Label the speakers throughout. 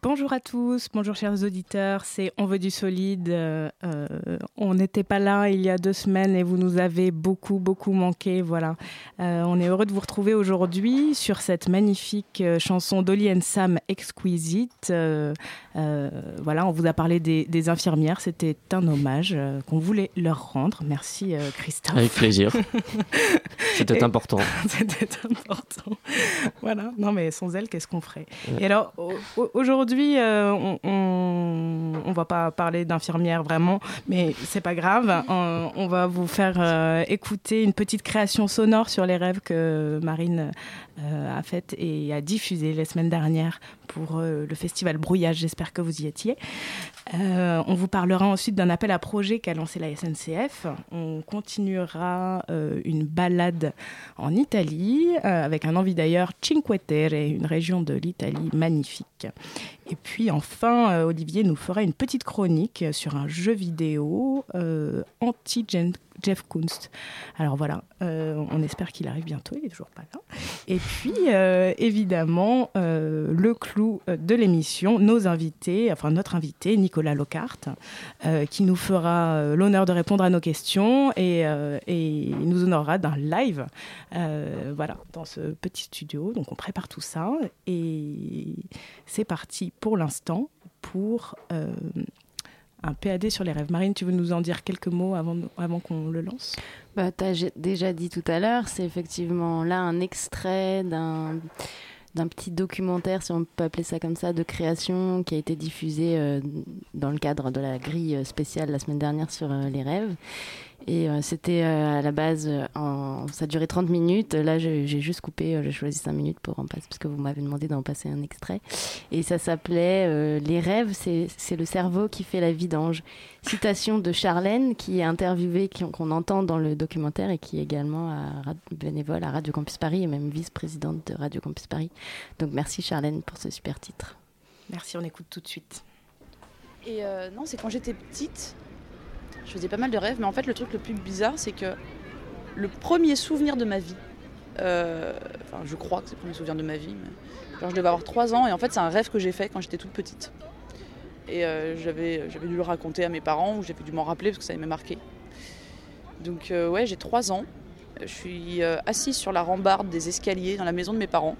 Speaker 1: Bonjour à tous, bonjour chers auditeurs, c'est On veut du solide. Euh, on n'était pas là il y a deux semaines et vous nous avez beaucoup, beaucoup manqué. Voilà. Euh, on est heureux de vous retrouver aujourd'hui sur cette magnifique euh, chanson d'Oli Sam Exquisite. voilà, on vous a parlé des, infirmières, c'était un hommage qu'on voulait leur rendre. Merci Christophe.
Speaker 2: Avec plaisir. c'était important.
Speaker 1: c'était important. Voilà, non mais sans elle, qu'est-ce qu'on ferait? Et alors, aujourd'hui, aujourd'hui, euh, on, ne va pas parler d'infirmière vraiment, mais c'est pas grave. On, va vous faire euh, écouter une petite création sonore sur les rêves que Marine euh, a faite et a diffusé la semaine dernière pour le festival Brouillage. J'espère que vous y étiez. on vous parlera ensuite d'un appel à projet qu'a lancé la SNCF. On continuera une balade en Italie avec un envie d'ailleurs Cinque Terre, une région de l'Italie magnifique. Et puis enfin, euh, Olivier nous fera une petite chronique sur un jeu vidéo euh, anti-Jeff Kunst. Alors voilà, euh, on espère qu'il arrive bientôt, il est toujours pas là. Et puis évidemment, le clou de l'émission, nos invités, enfin notre invité, Nicolas Lockhart, qui nous fera l'honneur de répondre à nos questions et, et nous honorera d'un live voilà, dans ce petit studio. Donc on prépare tout ça et c'est parti pour l'instant pour euh, un PAD sur les rêves. Marine, tu veux nous en dire quelques mots avant, avant qu'on le lance?
Speaker 3: Bah, Tu as déjà dit tout à l'heure, c'est effectivement là un extrait d'un d'un petit documentaire, si on peut appeler ça comme ça, de création qui a été diffusé euh, dans le cadre de la grille spéciale la semaine dernière sur euh, les rêves et euh, c'était euh, à la base, euh, en... ça a duré 30 minutes. Là, j'ai juste coupé, j'ai choisi 5 minutes pour en passer, parce que vous m'avez demandé d'en passer un extrait. Et ça s'appelait Les rêves, c'est le cerveau qui fait la vidange. Citation de Charlène, qui est interviewée, qu'on entend dans le documentaire et qui est également à, bénévole à Radio Campus Paris et même vice-présidente de Radio Campus Paris. Donc merci Charlène pour ce super titre.
Speaker 1: Merci, on écoute tout de suite.
Speaker 4: Et non, c'est quand j'étais petite, je faisais pas mal de rêves, mais en fait, le truc le plus bizarre, c'est que le premier souvenir de ma vie, euh, enfin, je crois que c'est le premier souvenir de ma vie, mais je devais avoir 3 ans, et en fait, c'est un rêve que j'ai fait quand j'étais toute petite. Et euh, j'avais, dû le raconter à mes parents, ou j'avais dû m'en rappeler parce que ça m'a marqué. Donc, euh, ouais, j'ai 3 ans. Je suis assise sur la rambarde des escaliers dans la maison de mes parents.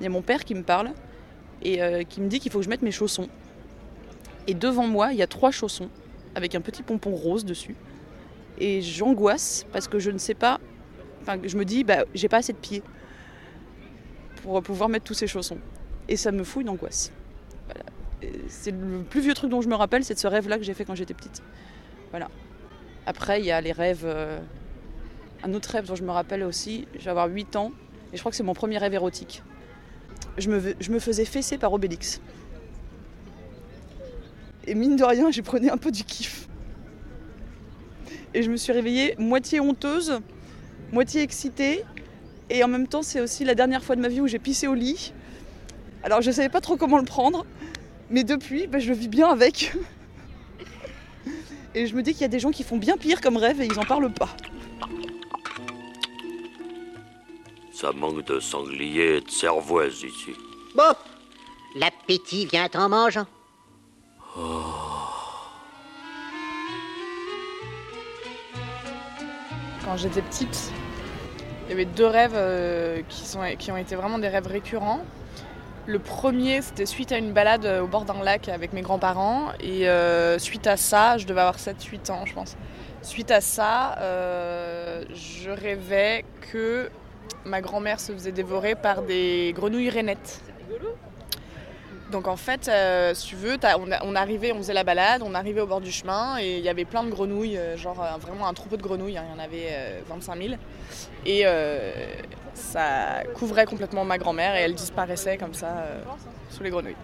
Speaker 4: Il y a mon père qui me parle et qui me dit qu'il faut que je mette mes chaussons. Et devant moi, il y a trois chaussons avec un petit pompon rose dessus. Et j'angoisse parce que je ne sais pas. Enfin, je me dis, bah, j'ai pas assez de pieds pour pouvoir mettre tous ces chaussons. Et ça me fout une angoisse. C'est le plus vieux truc dont je me rappelle, c'est de ce rêve-là que j'ai fait quand j'étais petite. Voilà. Après, il y a les rêves. Euh, un autre rêve dont je me rappelle aussi, je vais avoir 8 ans, et je crois que c'est mon premier rêve érotique. Je me, je me faisais fesser par Obélix. Et mine de rien, j'ai prenais un peu du kiff. Et je me suis réveillée moitié honteuse, moitié excitée. Et en même temps, c'est aussi la dernière fois de ma vie où j'ai pissé au lit. Alors je ne savais pas trop comment le prendre. Mais depuis, bah, je le vis bien avec. Et je me dis qu'il y a des gens qui font bien pire comme rêve et ils n'en parlent pas.
Speaker 5: Ça manque de sanglier et de cervoise ici.
Speaker 6: Bon, l'appétit vient en mangeant.
Speaker 7: Quand j'étais petite, il y avait deux rêves euh, qui, ont été vraiment des rêves récurrents. Le premier, c'était suite à une balade euh, au bord d'un lac avec mes grands-parents. Et euh, suite à ça, je devais avoir 7-8 ans, je pense. Suite à ça, je rêvais que ma grand-mère se faisait dévorer par des grenouilles rainettes. Donc en fait, euh, si tu veux, on, arrivait, on faisait la balade, on arrivait au bord du chemin et il y avait plein de grenouilles, euh, genre euh, vraiment un troupeau de grenouilles, hein, il y en avait 25 000. Et ça couvrait complètement ma grand-mère et elle disparaissait comme ça sous les grenouilles.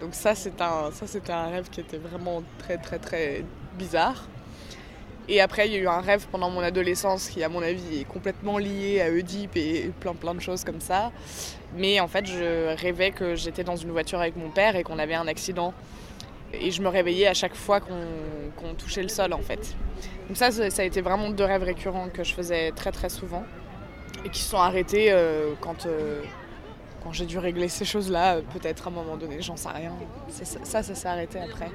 Speaker 7: Donc ça, c'était un, un rêve qui était vraiment très très très bizarre. Et après, il y a eu un rêve pendant mon adolescence qui, à mon avis, est complètement lié à Oedipe et plein plein de choses comme ça. Mais en fait, je rêvais que j'étais dans une voiture avec mon père et qu'on avait un accident. Et je me réveillais à chaque fois qu'on touchait le sol, en fait. Donc ça, ça a été vraiment deux rêves récurrents que je faisais très très souvent et qui se sont arrêtés euh, quand, euh, quand j'ai dû régler ces choses-là, euh, peut-être à un moment donné, j'en sais rien. Ça, ça, s'est arrêté après.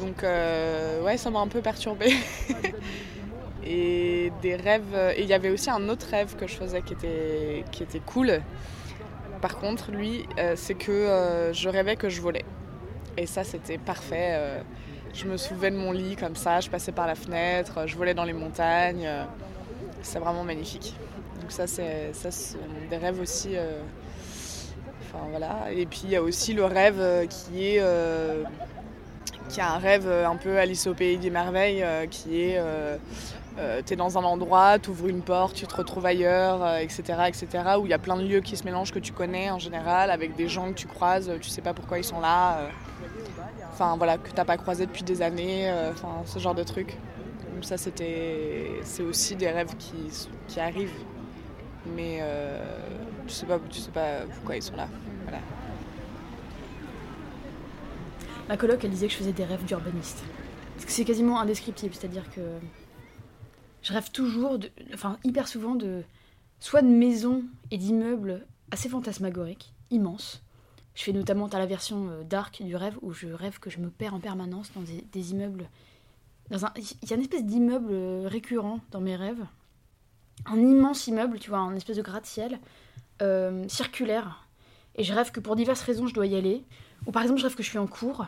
Speaker 7: Donc, euh, ouais, ça m'a un peu perturbée. et des rêves. Et il y avait aussi un autre rêve que je faisais qui était, qui était cool. Par contre, lui, euh, c'est que euh, je rêvais que je volais. Et ça, c'était parfait. euh, je me soulevais de mon lit comme ça, je passais par la fenêtre, je volais dans les montagnes. euh, c'est vraiment magnifique. Donc ça, c'est des rêves aussi. euh, Et puis il y a aussi le rêve euh, qui est euh, qui a un rêve euh, un peu Alice au pays des merveilles, qui est euh, euh, t'es dans un endroit, t'ouvres une porte, tu te retrouves ailleurs, etc., etc. Où il y a plein de lieux qui se mélangent que tu connais en général, avec des gens que tu croises, tu sais pas pourquoi ils sont là. Enfin voilà, que t'as pas croisé depuis des années, ce genre de. Donc ça c'était, c'est aussi des rêves qui, qui arrivent, mais tu sais pas, tu sais pas pourquoi ils sont là. Voilà.
Speaker 8: Ma coloc, elle disait que je faisais des rêves d'urbaniste. Parce que c'est quasiment indescriptible, c'est-à-dire que je rêve toujours, de, enfin hyper souvent, de soit de maisons et d'immeubles assez fantasmagoriques, immenses. Je fais notamment, t'as la version euh, dark du rêve où je rêve que je me perds en permanence dans des, des immeubles. Dans un, il y a une espèce d'immeuble euh, récurrent dans mes rêves. Un immense immeuble, tu vois, un espèce de gratte-ciel euh, circulaire. Et je rêve que pour diverses raisons, je dois y aller. Ou par exemple, je rêve que je suis en cours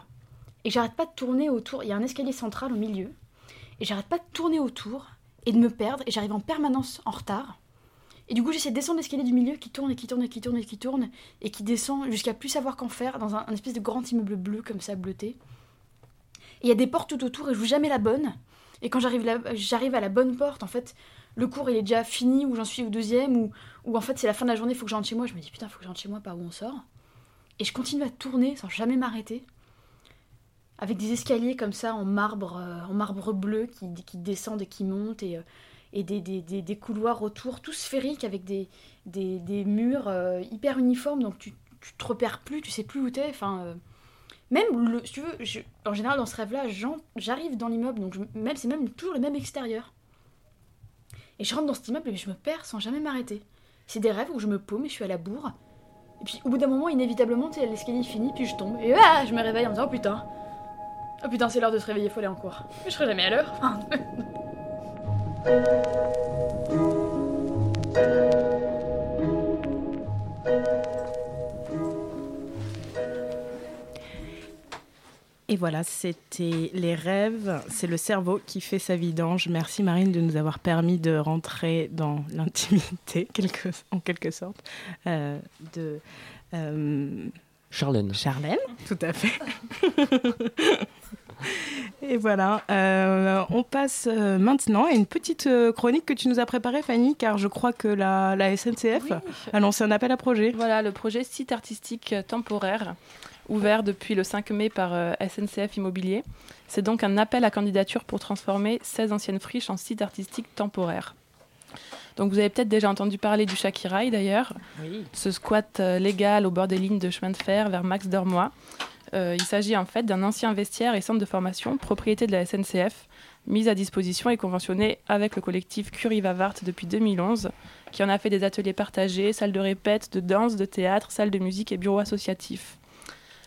Speaker 8: et j'arrête pas de tourner autour. Il y a un escalier central au milieu. Et j'arrête pas de tourner autour et de me perdre. Et j'arrive en permanence en retard. Et du coup, j'essaie de descendre l'escalier du milieu qui tourne et qui tourne et qui tourne et qui tourne. Et qui descend jusqu'à plus savoir qu'en faire dans un, espèce de grand immeuble bleu comme ça, bleuté. Et il y a des portes tout autour et je joue jamais la bonne. Et quand j'arrive j'arrive à la bonne porte, en fait, le cours il est déjà fini ou j'en suis au deuxième ou, ou en fait c'est la fin de la journée, il faut que je rentre chez moi. Je me dis putain, faut que je rentre chez moi par où on sort. Et je continue à tourner sans jamais m'arrêter. Avec des escaliers comme ça en marbre, euh, en marbre bleu qui, qui descendent et qui montent et, euh, et des, des- des- couloirs autour, tout sphériques avec des, murs euh, hyper uniformes donc tu, tu te repères plus, tu sais plus où t'es. Enfin, même le, tu veux, en général dans ce rêve-là, j'arrive dans l'immeuble donc même c'est même toujours le même extérieur. Et je rentre dans cet immeuble et je me perds sans jamais m'arrêter. C'est des rêves où je me paume et je suis à la bourre. Et puis au bout d'un moment, inévitablement, l'escalier finit, puis je tombe. Et je me réveille en me disant, oh putain. Oh putain, c'est l'heure de se réveiller, faut aller en cours. Mais je serai jamais à l'heure.
Speaker 1: Et voilà, c'était les rêves, c'est le cerveau qui fait sa vidange. Merci Marine de nous avoir permis de rentrer dans l'intimité, quelque- en quelque sorte, euh, de euh,
Speaker 2: Charlène.
Speaker 1: Charlène, tout à fait. Et voilà, euh, on passe maintenant à une petite chronique que tu nous as préparée, Fanny, car je crois que la, la SNCF a lancé un appel à projet.
Speaker 9: Voilà, le projet site artistique temporaire, ouvert depuis le 5 mai par euh, SNCF Immobilier. C'est donc un appel à candidature pour transformer 16 anciennes friches en site artistique temporaire. Donc vous avez peut-être déjà entendu parler du Shakiraï d'ailleurs, ce squat euh, légal au bord des lignes de chemin de fer vers Max Dormois. Euh, il s'agit en fait d'un ancien vestiaire et centre de formation, propriété de la SNCF, mise à disposition et conventionné avec le collectif Curie Vavart depuis 2011, qui en a fait des ateliers partagés, salles de répète, de danse, de théâtre, salles de musique et bureaux associatifs.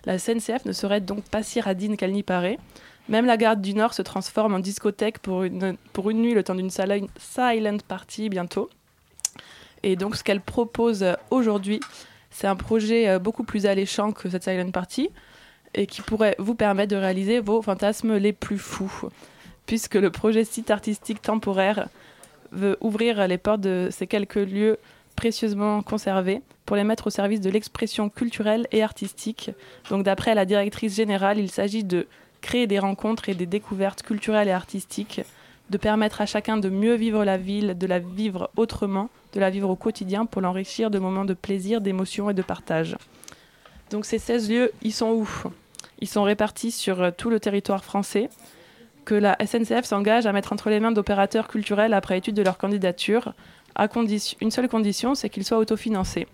Speaker 9: La SNCF ne serait donc pas si radine qu'elle n'y paraît. Même la gare du Nord se transforme en discothèque pour une, pour une nuit le temps d'une silent party bientôt. Et donc ce qu'elle propose aujourd'hui, c'est un projet euh, beaucoup plus alléchant que cette silent party et qui pourrait vous permettre de réaliser vos fantasmes les plus fous. Puisque le projet site artistique temporaire veut ouvrir les portes de ces quelques lieux précieusement conservés pour les mettre au service de l'expression culturelle et artistique. Donc d'après la directrice générale, il s'agit de créer des rencontres et des découvertes culturelles et artistiques, de permettre à chacun de mieux vivre la ville, de la vivre autrement, de la vivre au quotidien pour l'enrichir de moments de plaisir, d'émotion et de partage. Donc ces 16 lieux, ils sont où? Ils sont répartis sur euh, tout le territoire français, que la SNCF s'engage à mettre entre les mains d'opérateurs culturels après étude de leur candidature, à condition, une seule condition, c'est qu'ils soient autofinancés.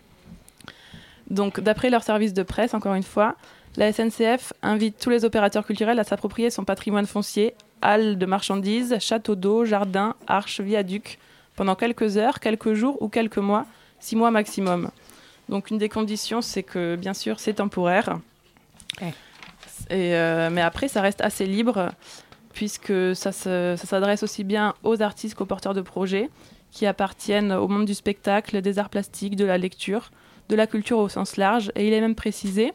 Speaker 9: Donc, d'après leur service de presse, encore une fois, la SNCF invite tous les opérateurs culturels à s'approprier son patrimoine foncier, halles de marchandises, châteaux d'eau, jardins, arches, viaducs, pendant quelques heures, quelques jours ou quelques mois, six mois maximum. Donc une des conditions, c'est que bien sûr, c'est temporaire. Et, euh, mais après, ça reste assez libre, puisque ça s'adresse aussi bien aux artistes qu'aux porteurs de projets, qui appartiennent au monde du spectacle, des arts plastiques, de la lecture, de la culture au sens large. Et il est même précisé,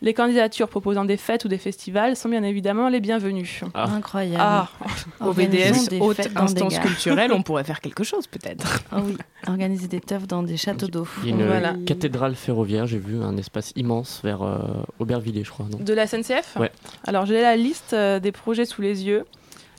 Speaker 9: les candidatures proposant des fêtes ou des festivals sont bien évidemment les bienvenues.
Speaker 2: Ah.
Speaker 3: Incroyable.
Speaker 9: Ah,
Speaker 1: Au BDS, haute instance culturelle, on pourrait faire quelque chose peut-être.
Speaker 3: Ah oui, organiser des teufs dans des châteaux d'eau.
Speaker 2: Il y a une
Speaker 9: Voilà.
Speaker 2: cathédrale ferroviaire, j'ai vu un espace immense vers euh, Aubervilliers, je crois. Non?
Speaker 9: De la SNCF
Speaker 2: Ouais.
Speaker 9: Alors j'ai la liste euh, des projets sous les yeux.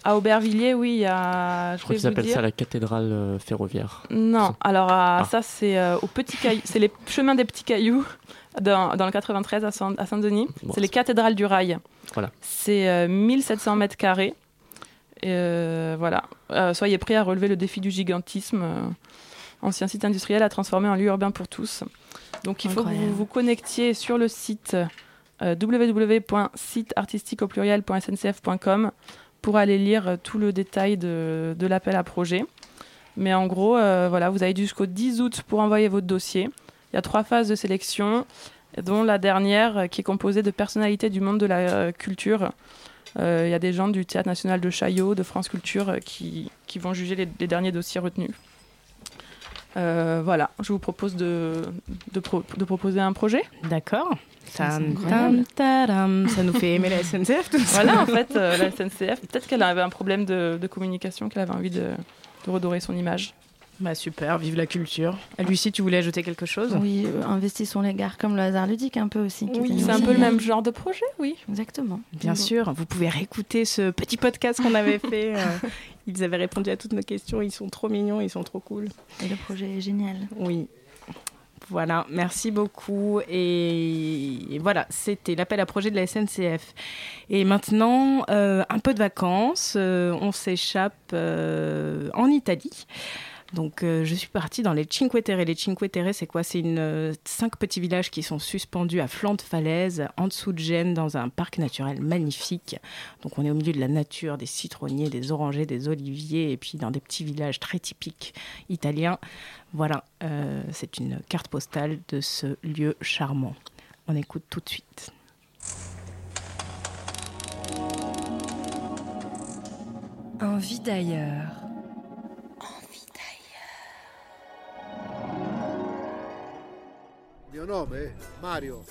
Speaker 9: À Aubervilliers, oui, il y a.
Speaker 2: je crois qu'ils appellent
Speaker 9: dire-
Speaker 2: ça la cathédrale euh, ferroviaire.
Speaker 9: Non, alors à-
Speaker 2: Ah.
Speaker 9: ça c'est euh, au petit caillou, c'est les chemins des petits cailloux dans, dans le 93 à Saint- à Saint-Denis.
Speaker 2: Bon,
Speaker 9: c'est les cathédrales du rail.
Speaker 2: Voilà.
Speaker 9: C'est euh, 1700 mètres carrés. Et, euh, voilà. Euh, soyez prêts à relever le défi du gigantisme. euh, ancien site industriel à transformer en lieu urbain pour tous. Donc il faut que vous vous connectiez sur le site euh, www.siteartistique au pluriel.sncf.com pour aller lire tout le détail de, de l'appel à projet. Mais en gros, euh, voilà, vous avez jusqu'au 10 août pour envoyer votre dossier. Il y a trois phases de sélection, dont la dernière euh, qui est composée de personnalités du monde de la euh, culture. Il y a des gens du Théâtre national de Chaillot, de France Culture, qui, qui vont juger les, derniers dossiers retenus. Voilà, je vous propose de, de proposer un projet.
Speaker 1: D'accord.
Speaker 3: Ça, c'est
Speaker 1: Tam,
Speaker 3: incroyable.
Speaker 1: tam, tadam. Ça nous fait aimer la SNCF tout ça.
Speaker 9: Voilà, en fait, euh, la SNCF, peut-être qu'elle avait un problème de, de communication, qu'elle avait envie de, de redorer son image.
Speaker 1: Bah super, vive la culture. Lucie, tu voulais ajouter quelque chose?
Speaker 3: Oui, euh, investissons les gares comme le hasard ludique un peu aussi.
Speaker 1: Oui,
Speaker 9: C'est un peu le même genre de projet, oui.
Speaker 3: Exactement.
Speaker 1: Bien sûr, vous pouvez réécouter ce petit podcast qu'on avait fait. euh, ils avaient répondu à toutes nos questions, ils sont trop mignons, ils sont trop cool.
Speaker 3: Et le projet est génial.
Speaker 1: Oui. Voilà, merci beaucoup. Et, voilà, c'était l'appel à projet de la SNCF. Et maintenant, euh, un peu de vacances. euh, on s'échappe euh, en Italie. Donc, euh, je suis partie dans les Cinque Terre. Les Cinque Terre, c'est quoi? C'est euh, cinq petits villages qui sont suspendus à flanc de falaise, en dessous de Gênes, dans un parc naturel magnifique. Donc, on est au milieu de la nature, des citronniers, des orangers, des oliviers, et puis dans des petits villages très typiques italiens. Voilà, euh, c'est une carte postale de ce lieu charmant. On écoute tout de suite.
Speaker 10: Envie d'ailleurs.
Speaker 11: Mio nome? È Mario.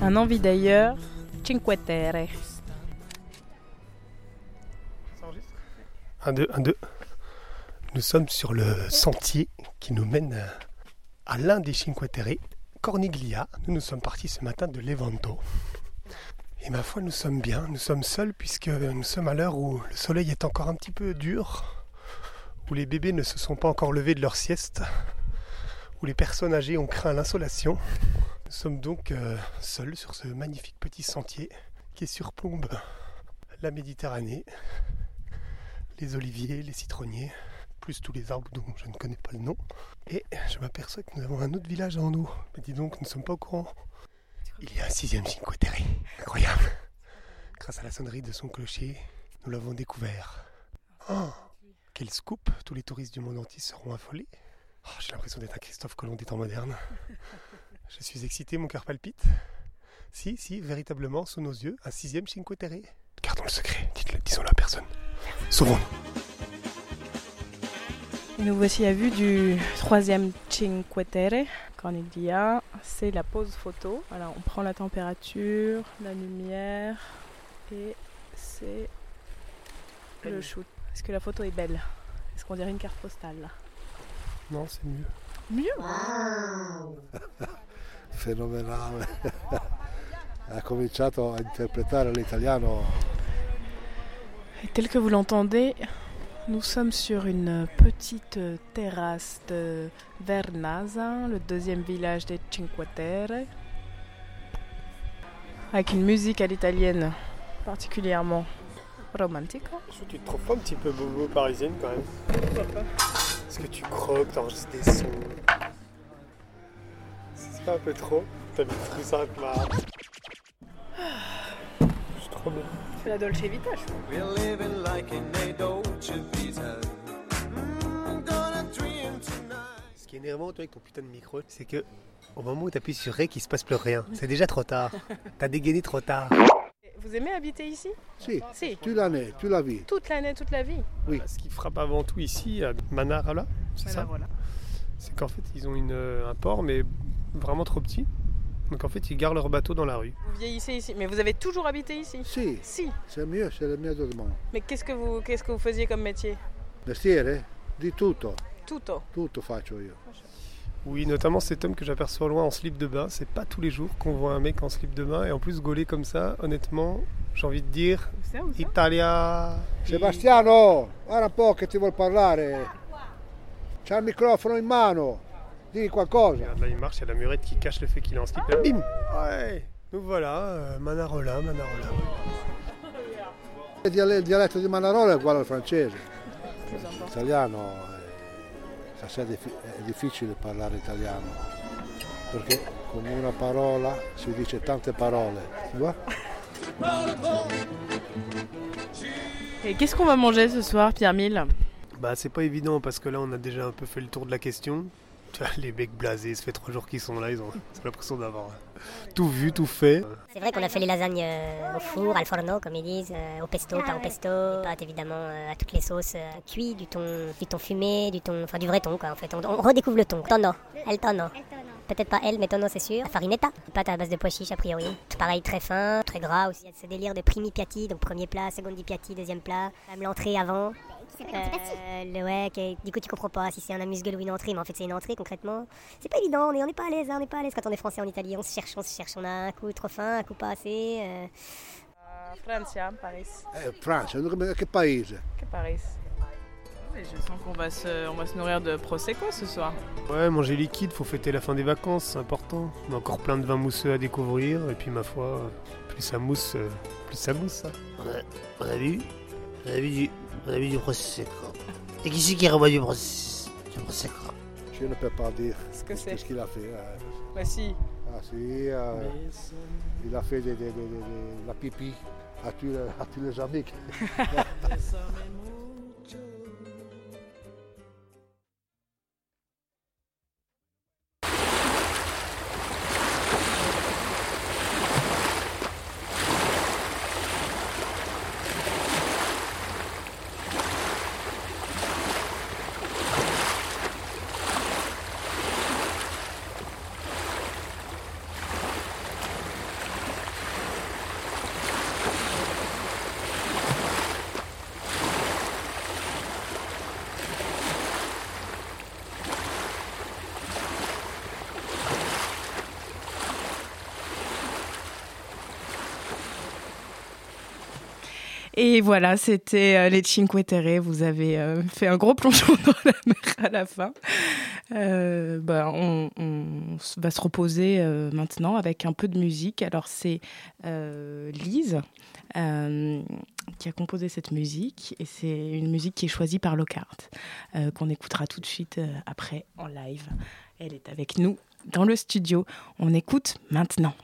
Speaker 1: Un envie d'ailleurs, Cinque Terre.
Speaker 12: Un, deux, un, deux. Nous sommes sur le sentier qui nous mène à l'un des Cinque Terre, Corniglia. Nous nous sommes partis ce matin de Levanto. Et ma foi, nous sommes bien, nous sommes seuls puisque nous sommes à l'heure où le soleil est encore un petit peu dur, où les bébés ne se sont pas encore levés de leur sieste, où les personnes âgées ont craint l'insolation. Nous sommes donc euh, seuls sur ce magnifique petit sentier qui surplombe la Méditerranée les oliviers, les citronniers, tous les arbres dont je ne connais pas le nom. Et je m'aperçois que nous avons un autre village en nous. Mais dis donc, nous ne sommes pas au courant. Il y a un sixième Cinque Terre. Incroyable. Grâce à la sonnerie de son clocher, nous l'avons découvert. Oh, quel scoop Tous les touristes du monde entier seront affolés. Oh, J'ai l'impression d'être un Christophe Colomb des temps modernes. Je suis excité, mon cœur palpite. Si, si, véritablement, sous nos yeux, un sixième Cinque Terre. Gardons le secret, dites-le, disons-le à personne. Sauvons-nous.
Speaker 1: Et nous voici à vue du troisième Cinque Terre, Corniglia. C'est la pause photo. Voilà, on prend la température, la lumière et c'est le shoot. Est-ce que la photo est belle? Est-ce qu'on dirait une carte postale?
Speaker 12: Non, c'est mieux.
Speaker 1: Mieux?
Speaker 11: Fenomenale. ha cominciato a interpretare l'italiano.
Speaker 1: Et tel que vous l'entendez, nous sommes sur une petite terrasse de Vernazza, le deuxième village des Cinque Terre, avec une musique à l'italienne particulièrement romantique.
Speaker 12: Tu te trouves pas un petit peu bobo parisienne quand même. Est-ce que tu croques, t'enregistres des sons. C'est pas un peu trop. T'as mis tout ça avec ma...
Speaker 7: C'est la Dolce Vita, je trouve.
Speaker 13: We're living like in a Dolce Vita. Mm.
Speaker 12: Ce qui est énervant toi, avec ton putain de micro, c'est que au moment où tu appuies sur Rec, il se passe plus rien. C'est déjà trop tard. T'as dégainé trop tard.
Speaker 1: Vous aimez habiter ici?
Speaker 11: Si,
Speaker 1: Si.
Speaker 11: toute l'année, toute la vie.
Speaker 1: Toute l'année, toute la vie
Speaker 11: Oui.
Speaker 12: Ce qui frappe avant tout ici, à Manarala, c'est
Speaker 1: Voilà,
Speaker 12: ça?
Speaker 1: voilà.
Speaker 12: C'est qu'en fait, ils ont une, euh, un port, mais vraiment trop petit. Donc en fait, ils garent leur bateau dans la rue.
Speaker 1: Vous vieillissez ici, mais vous avez toujours habité ici?
Speaker 11: Si,
Speaker 1: Si.
Speaker 11: c'est mieux, c'est le mieux du monde.
Speaker 1: Mais qu'est-ce que vous, qu'est-ce que vous faisiez comme métier?
Speaker 11: Mestiere, di tutto,
Speaker 1: Tutto.
Speaker 11: tutto faccio io.
Speaker 12: Oui, notamment cet homme que j'aperçois loin en slip de bain. C'est pas tous les jours qu'on voit un mec en slip de bain. Et en plus, gaulé comme ça, honnêtement, j'ai envie de dire Italia.
Speaker 11: Sebastiano, guarda un po' che ti vuol parlare. C'ha il microfono in mano, digli qualcosa.
Speaker 12: Regarde, là, il marche, il y a la murette qui cache le fait qu'il est en slip. Là, bim Ouais Donc voilà, euh, Manarola, Manarola.
Speaker 11: Il diale- il dialetto di Manarola è uguale al francese. L'italiano è, è diffi- è difficile parlare italiano perché con una parola si dice tante parole. Tu vois?
Speaker 1: Et qu'est-ce qu'on va manger ce soir, Pierre Mille?
Speaker 12: Bah, c'est pas évident parce que là, on a déjà un peu fait le tour de la question. Tu vois, les mecs blasés, ça fait trois jours qu'ils sont là, ils ont ils ont l'impression d'avoir tout vu, tout fait.
Speaker 14: C'est vrai qu'on a fait les lasagnes euh, au four, al forno, comme ils disent, euh, au pesto, pas au pesto, des pâtes évidemment euh, à toutes les sauces, euh, cuit, du thon, du thon fumé, du thon, enfin du vrai thon quoi en fait. On, on redécouvre le thon. Tonno, el tonno. Peut-être pas elle, mais tonno c'est sûr. La farinetta, des pâtes à base de pois chiches a priori. Tout pareil, très fin, très gras aussi. Il y a ce délire de primi piatti, donc premier plat, secondi piatti, deuxième plat, même l'entrée avant. Euh, le ouais, qui- du coup tu comprends pas si c'est un amuse-gueule ou une entrée, mais en fait c'est une entrée concrètement. C'est pas évident, on est, on est pas à l'aise, hein, on n'est pas à l'aise quand on est français en Italie, on se cherche, on se cherche, on a un coup trop fin, un coup pas assez. euh.
Speaker 1: Francia, Paris.
Speaker 11: Eh, Francia, che paese?
Speaker 1: Que Paris? Oui, je sens qu'on va se, on va se nourrir de prosecco ce soir.
Speaker 12: Ouais, manger liquide, faut fêter la fin des vacances, c'est important. On a encore plein de vins mousseux à découvrir, et puis ma foi, plus ça mousse, euh, plus ça mousse.
Speaker 15: On a vu On a vu du, on a vu du prosecco. Et qui c'est qui a revoit du, pros- du prosecco
Speaker 11: Je ne peux pas dire
Speaker 1: ce que c'est.
Speaker 11: qu'est-ce qu'il a fait. euh.
Speaker 1: Bah si.
Speaker 11: Ah si, euh, il a fait des- des- des- des- des- la pipi à tous les, à tous les amis.
Speaker 1: Et voilà, c'était euh, les Cinque Terre. Vous avez euh, fait un gros plongeon dans la mer à la fin. Euh, bah, on, va se reposer maintenant avec un peu de musique. Alors c'est Lise qui a composé cette musique et c'est une musique qui est choisie par Lockhart qu'on écoutera tout de suite après en live. Elle est avec nous dans le studio. On écoute maintenant.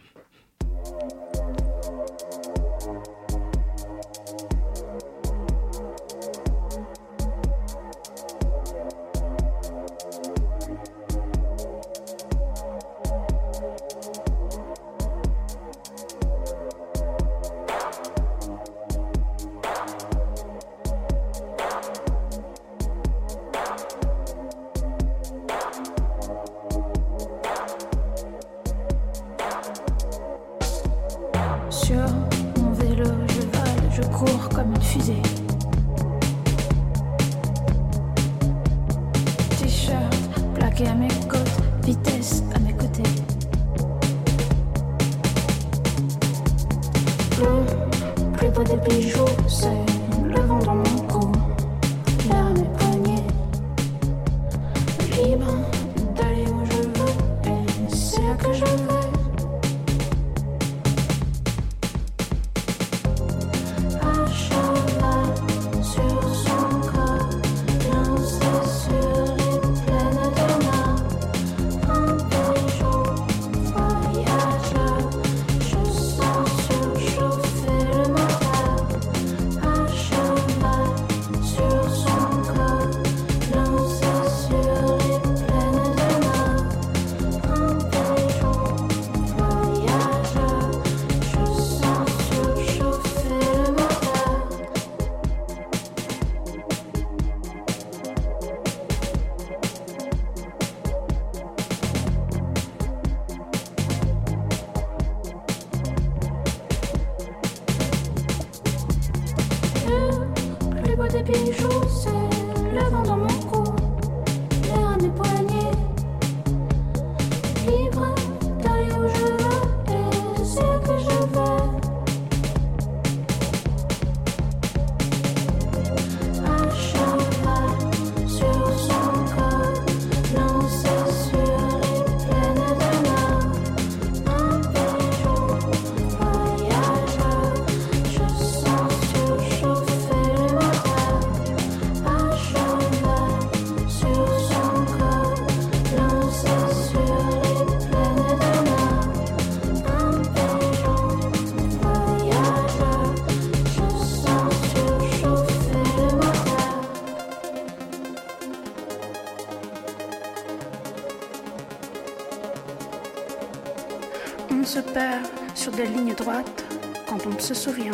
Speaker 16: Se souvient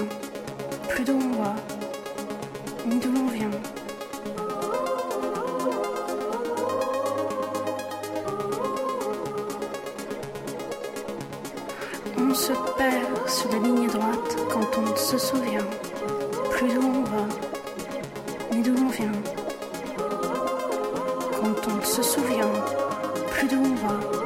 Speaker 16: plus d'où on va, ni d'où l'on vient. On se perd sur des lignes droites quand on se souvient plus d'où on va, ni d'où l'on vient. Quand on se souvient plus d'où on va,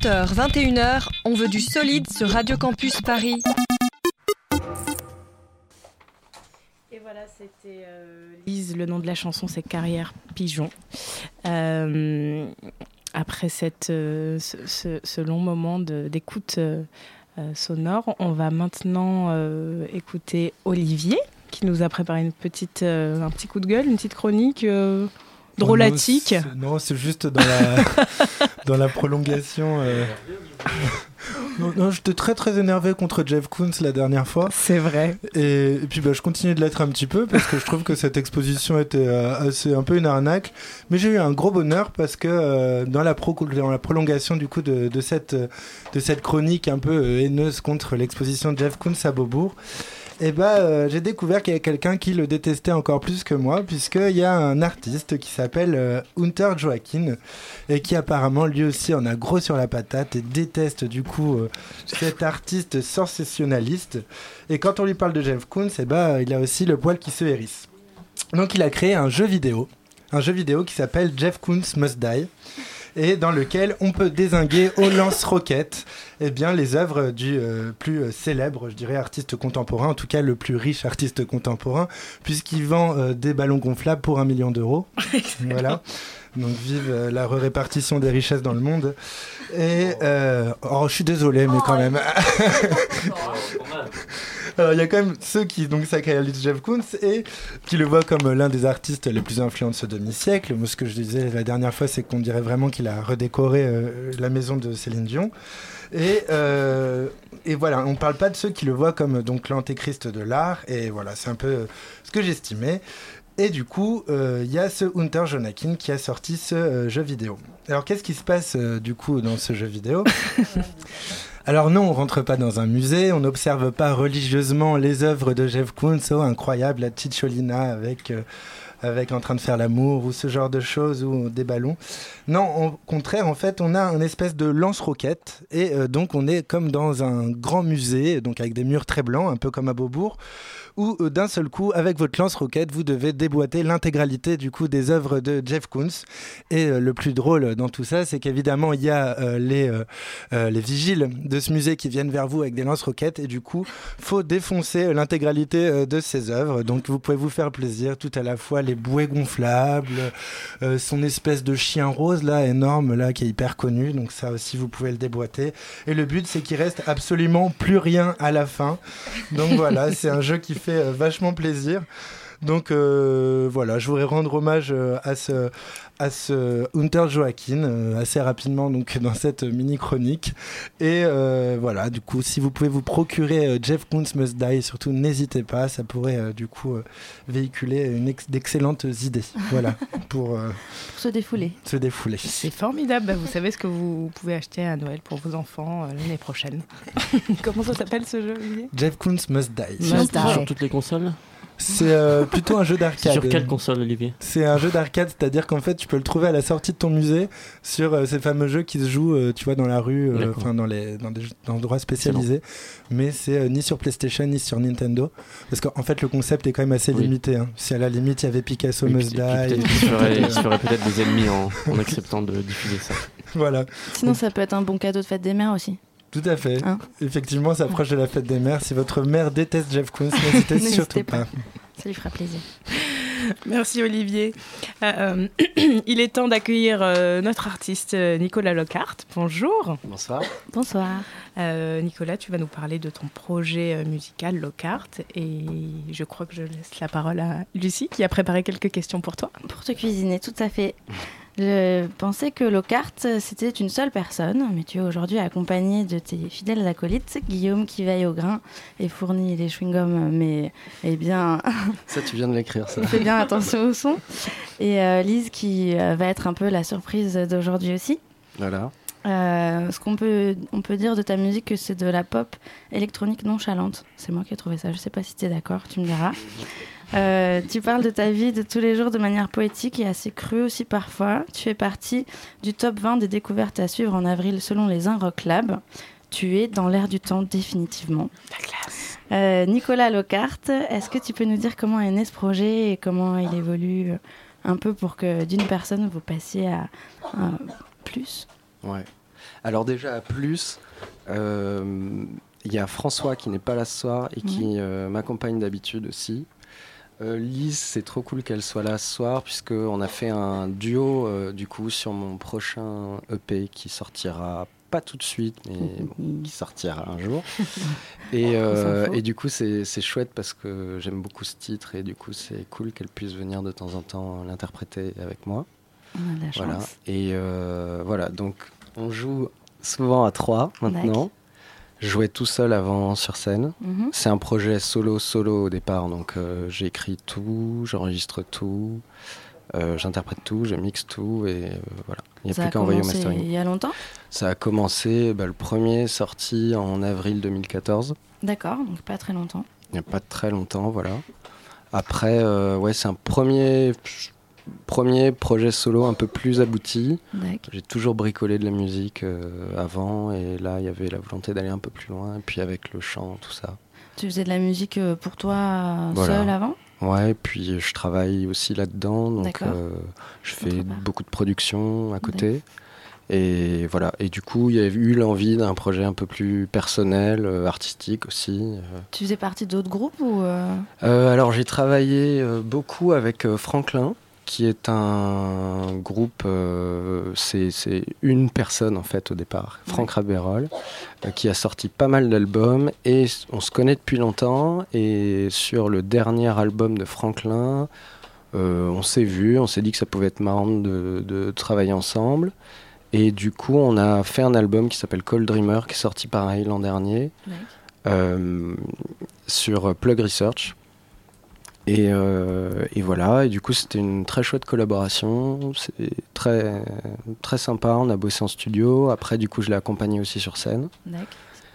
Speaker 10: 20h, 21h, on veut du solide sur Radio Campus Paris.
Speaker 1: Et voilà, c'était euh, Lise. Le nom de la chanson, c'est Carrière Pigeon. Euh, après cette, euh, ce, ce- ce long moment d'écoute sonore, on va maintenant euh, écouter Olivier qui nous a préparé une petite, euh, un petit coup de gueule, une petite chronique euh, drôlatique.
Speaker 17: Non, c'est juste dans la, dans la prolongation. euh. Non, non, j'étais très très énervé contre Jeff Koons la dernière fois.
Speaker 1: C'est vrai.
Speaker 17: Et, et puis bah, je continue de l'être un petit peu parce que je trouve que cette exposition était euh, assez un peu une arnaque. Mais j'ai eu un gros bonheur parce que euh, dans, la pro- dans la prolongation du coup de, de cette, euh, de cette chronique un peu euh, haineuse contre l'exposition de Jeff Koons à Beaubourg, et bah, euh, j'ai découvert qu'il y avait quelqu'un qui le détestait encore plus que moi, puisqu'il y a un artiste qui s'appelle euh, Hunter Joaquin, et qui apparemment lui aussi en a gros sur la patate et déteste du coup euh, cet artiste sensationnaliste. Et quand on lui parle de Jeff Koons, eh bah, il a aussi le poil qui se hérisse. Donc il a créé un jeu vidéo, un jeu vidéo qui s'appelle Jeff Koons Must Die et dans lequel on peut désinguer au lance-roquettes eh bien, les œuvres du euh, plus euh, célèbre, je dirais, artiste contemporain, en tout cas le plus riche artiste contemporain, puisqu'il vend euh, des ballons gonflables pour un million d'euros. voilà. Donc vive euh, la répartition des richesses dans le monde. Et oh, je suis désolé, mais quand même. Il y a quand même ceux qui donc sacralisent Jeff Koons et qui le voient comme l'un des artistes les plus influents de ce demi-siècle. Moi, ce que je disais la dernière fois, c'est qu'on dirait vraiment qu'il a redécoré euh, la maison de Céline Dion. Et, euh, voilà, on ne parle pas de ceux qui le voient comme donc l'antéchrist de l'art. Et voilà, c'est un peu euh, ce que j'estimais. Et du coup, euh, il y a ce Hunter Jonakin qui a sorti ce euh, jeu vidéo. Alors, qu'est-ce qui se passe euh, du coup dans ce jeu vidéo? Alors non, on rentre pas dans un musée, on n'observe pas religieusement les œuvres de Jeff Koons, oh incroyable, la petite Cholina avec euh, avec en train de faire l'amour ou ce genre de choses ou des ballons. Non, au contraire, en fait, on a un espèce de lance-roquette et euh, donc on est comme dans un grand musée, donc avec des murs très blancs, un peu comme à Beaubourg où euh, d'un seul coup, avec votre lance-roquette, vous devez déboîter l'intégralité du coup des œuvres de Jeff Koons. Et euh, le plus drôle dans tout ça, c'est qu'évidemment, il y a les, les vigiles de ce musée qui viennent vers vous avec des lance-roquettes. Et du coup, faut défoncer l'intégralité de ces œuvres. Donc, vous pouvez vous faire plaisir tout à la fois les bouées gonflables, euh, son espèce de chien rose là, énorme, là, qui est hyper connu. Donc, ça aussi, vous pouvez le déboîter. Et le but, c'est qu'il reste absolument plus rien à la fin. Donc, voilà, c'est un jeu qui fait euh, vachement plaisir. Donc euh, voilà, je voudrais rendre hommage euh, à ce à ce Hunter Joaquin euh, assez rapidement donc dans cette mini chronique et euh, voilà du coup si vous pouvez vous procurer Jeff Koons Must Die surtout n'hésitez pas ça pourrait du coup véhiculer une ex- d'excellentes idées voilà pour euh,
Speaker 1: Pour se défouler.
Speaker 17: se défouler
Speaker 1: C'est formidable. Bah, vous savez ce que vous pouvez acheter à Noël pour vos enfants euh, l'année prochaine. Comment ça s'appelle ce jeu,
Speaker 17: Jeff Koons Must Die
Speaker 1: Must Die.
Speaker 2: Sur toutes les consoles?
Speaker 17: C'est euh, plutôt un jeu d'arcade.
Speaker 2: Sur quelle console, Olivier
Speaker 17: C'est un jeu d'arcade, c'est-à-dire qu'en fait, tu peux le trouver à la sortie de ton musée sur euh, ces fameux jeux qui se jouent, euh, tu vois, dans la rue, euh, enfin dans les dans des endroits spécialisés. Mais c'est euh, ni sur PlayStation ni sur Nintendo, parce qu'en fait, le concept est quand même assez
Speaker 2: Oui.
Speaker 17: limité. hein. Si à la limite, il y avait Picasso
Speaker 2: Oui,
Speaker 17: Die,
Speaker 2: peut-être il se ferait peut-être des ennemis en, en acceptant de diffuser ça.
Speaker 17: voilà.
Speaker 8: Sinon, ça peut être un bon cadeau de fête des mères aussi.
Speaker 17: Tout à fait.
Speaker 8: Hein
Speaker 17: Effectivement, ça approche de la fête des mères. Si votre mère déteste Jeff Koons, n'hésitez surtout
Speaker 8: pas.
Speaker 17: pas.
Speaker 8: Ça lui fera plaisir.
Speaker 1: Merci Olivier. Euh, il est temps d'accueillir euh, notre artiste euh, Nicolas Lockhart. Bonjour.
Speaker 18: Bonsoir.
Speaker 8: Bonsoir.
Speaker 1: Euh, Nicolas, tu vas nous parler de ton projet euh, musical Lockhart et je crois que je laisse la parole à Lucie qui a préparé quelques questions pour toi.
Speaker 3: Pour te cuisiner, tout à fait. Je pensais que Lockhart, c'était une seule personne, mais tu es aujourd'hui accompagné de tes fidèles acolytes, Guillaume qui veille au grain et fournit les chewing-gums, mais eh bien,
Speaker 18: Ça, tu viens de l'écrire, ça.
Speaker 3: fais bien attention au son. Et euh, Lise qui euh, va être un peu la surprise d'aujourd'hui aussi.
Speaker 18: Voilà.
Speaker 3: Euh, ce qu'on peut, on peut dire de ta musique, que c'est de la pop électronique nonchalante. C'est moi qui ai trouvé ça. Je sais pas si tu es d'accord, tu me diras. Euh, tu parles de ta vie de tous les jours de manière poétique et assez crue aussi parfois. Tu fais partie du top 20 des découvertes à suivre en avril selon les Un Rock Lab. Tu es dans l'air du temps définitivement.
Speaker 1: La classe.
Speaker 3: Euh, Nicolas Lockhart, est-ce que tu peux nous dire comment est né ce projet et comment il évolue un peu pour que d'une personne vous passiez à un plus?
Speaker 18: Ouais. Alors déjà, à plus, euh, il y a François qui n'est pas là ce soir et qui euh, m'accompagne d'habitude aussi. Euh, Lise, c'est trop cool qu'elle soit là ce soir puisqu'on a fait un duo du coup sur mon prochain EP qui sortira pas tout de suite mais bon, qui sortira un jour. Et, euh, du coup c'est chouette parce que j'aime beaucoup ce titre et du coup c'est cool qu'elle puisse venir de temps en temps l'interpréter avec moi.
Speaker 3: On a de la
Speaker 18: Voilà. Et euh, voilà, donc on joue souvent à trois maintenant. Je jouais tout seul avant sur scène.
Speaker 3: Mhm.
Speaker 18: C'est un projet solo-solo au départ, donc euh, j'écris tout, j'enregistre tout, euh, j'interprète tout, je mixe tout et euh, voilà. Il n'y a
Speaker 3: Ça
Speaker 18: plus qu'à envoyer au mastering.
Speaker 3: il y a longtemps?
Speaker 18: Ça a commencé, bah, le premier sorti en avril 2014,
Speaker 3: D'accord, donc pas très longtemps.
Speaker 18: il n'y a pas très longtemps, voilà. Après, ouais, c'est un premier, premier projet solo un peu plus abouti. J'ai toujours bricolé de la musique euh, avant et là il y avait la volonté d'aller un peu plus loin et puis avec le chant, tout ça.
Speaker 3: Tu faisais de la musique euh, pour toi
Speaker 18: Voilà.
Speaker 3: seul avant?
Speaker 18: Ouais, puis je travaille aussi là-dedans, donc euh, je fais beaucoup de production à côté. Et voilà, et du coup il y a eu l'envie d'un projet un peu plus personnel, euh, artistique aussi. euh.
Speaker 3: Tu faisais partie d'autres groupes ou euh,
Speaker 18: alors j'ai travaillé beaucoup avec Franklin, qui est un groupe, euh, c'est une personne en fait au départ, Franck Rabérol, euh, qui a sorti pas mal d'albums et on se connaît depuis longtemps et sur le dernier album de Franklin, euh, on s'est vu, on s'est dit que ça pouvait être marrant de, de travailler ensemble. Et du coup, on a fait un album qui s'appelle Cold Dreamer, qui est sorti pareil l'an dernier, sur Plug Research. Et, euh, et voilà, et du coup, c'était une très chouette collaboration. C'est très, très sympa. On a bossé en studio. Après, du coup, je l'ai accompagné aussi sur scène.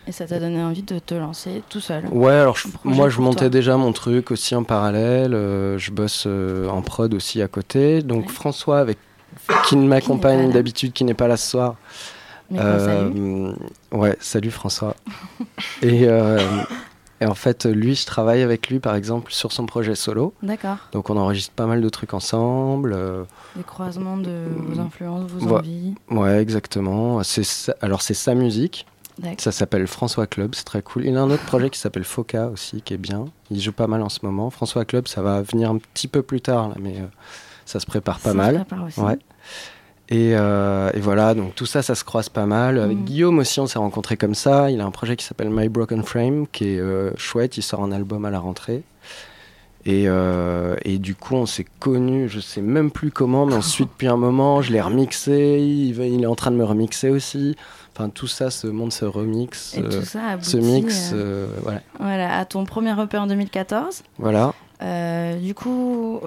Speaker 3: Et ça t'a donné envie de te lancer tout seul
Speaker 18: Ouais, alors je- moi je montais
Speaker 3: toi.
Speaker 18: déjà mon truc aussi en parallèle. euh, je bosse euh, en prod aussi à côté. Donc François, avec qui m'accompagne d'habitude, qui n'est pas là ce soir.
Speaker 3: Mais qu'on
Speaker 18: ouais, salut François. et, et en fait, lui, je travaille avec lui par exemple sur son projet solo.
Speaker 3: D'accord.
Speaker 18: Donc on enregistre pas mal de trucs ensemble. euh,
Speaker 3: Des croisements de vos influences, vos
Speaker 18: Ouais.
Speaker 3: envies.
Speaker 18: Ouais, exactement. Sa- alors c'est sa musique.
Speaker 3: D'accord.
Speaker 18: Ça s'appelle François Club, c'est très cool. Il a un autre projet qui s'appelle Foca aussi, qui est bien. Il joue pas mal en ce moment. François Club, ça va venir un petit peu plus tard, là, mais euh, ça se prépare pas
Speaker 3: Ça se
Speaker 18: mal.
Speaker 3: prépare aussi.
Speaker 18: Ouais. Et, euh, et voilà, donc tout ça, ça se croise pas mal. Avec
Speaker 3: Mhm.
Speaker 18: Guillaume aussi, on s'est rencontrés comme ça. Il a un projet qui s'appelle My Broken Frame, qui est euh, chouette. Il sort un album à la rentrée. Et, euh, et du coup, on s'est connus, je sais même plus comment, mais ensuite, depuis un moment, je l'ai remixé. Il, est en train de me remixer aussi. Enfin, tout ça, ce monde se remix,
Speaker 3: Et tout ça
Speaker 18: se
Speaker 3: aboutit,
Speaker 18: mixe.
Speaker 3: euh,
Speaker 18: euh, voilà.
Speaker 3: Voilà, à ton premier EP en 2014.
Speaker 18: Voilà.
Speaker 3: Du coup,